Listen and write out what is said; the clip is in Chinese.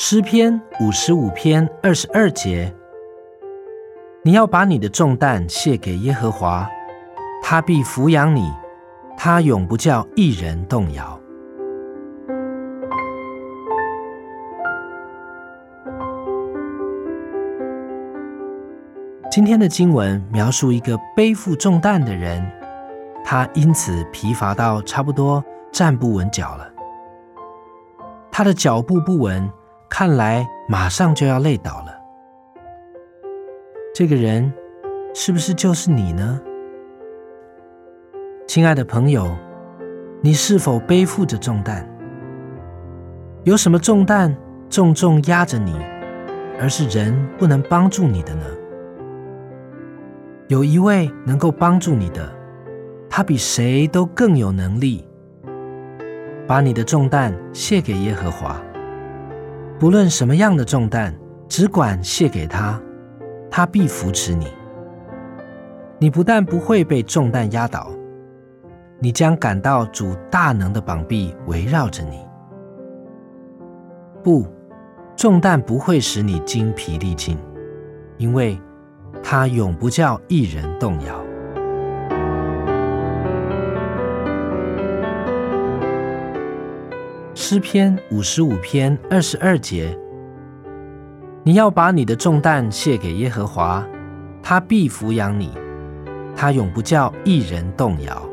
诗篇五十五篇二十二节：你要把你的重担卸给耶和华，他必抚养你，他永不叫一人动摇。今天的经文描述一个背负重担的人，他因此疲乏到差不多站不稳脚了。他的脚步不稳。看来马上就要累倒了。这个人是不是就是你呢？亲爱的朋友，你是否背负着重担？有什么重担重重压着你，而是人不能帮助你的呢？有一位能够帮助你的，他比谁都更有能力，把你的重担卸给耶和华。不论什么样的重担，只管卸给他，他必扶持你。你不但不会被重担压倒，你将感到主大能的膀臂围绕着你。不，重担不会使你精疲力尽，因为他永不叫一人动摇。诗篇五十五篇二十二节：你要把你的重担卸给耶和华，他必抚养你，他永不叫一人动摇。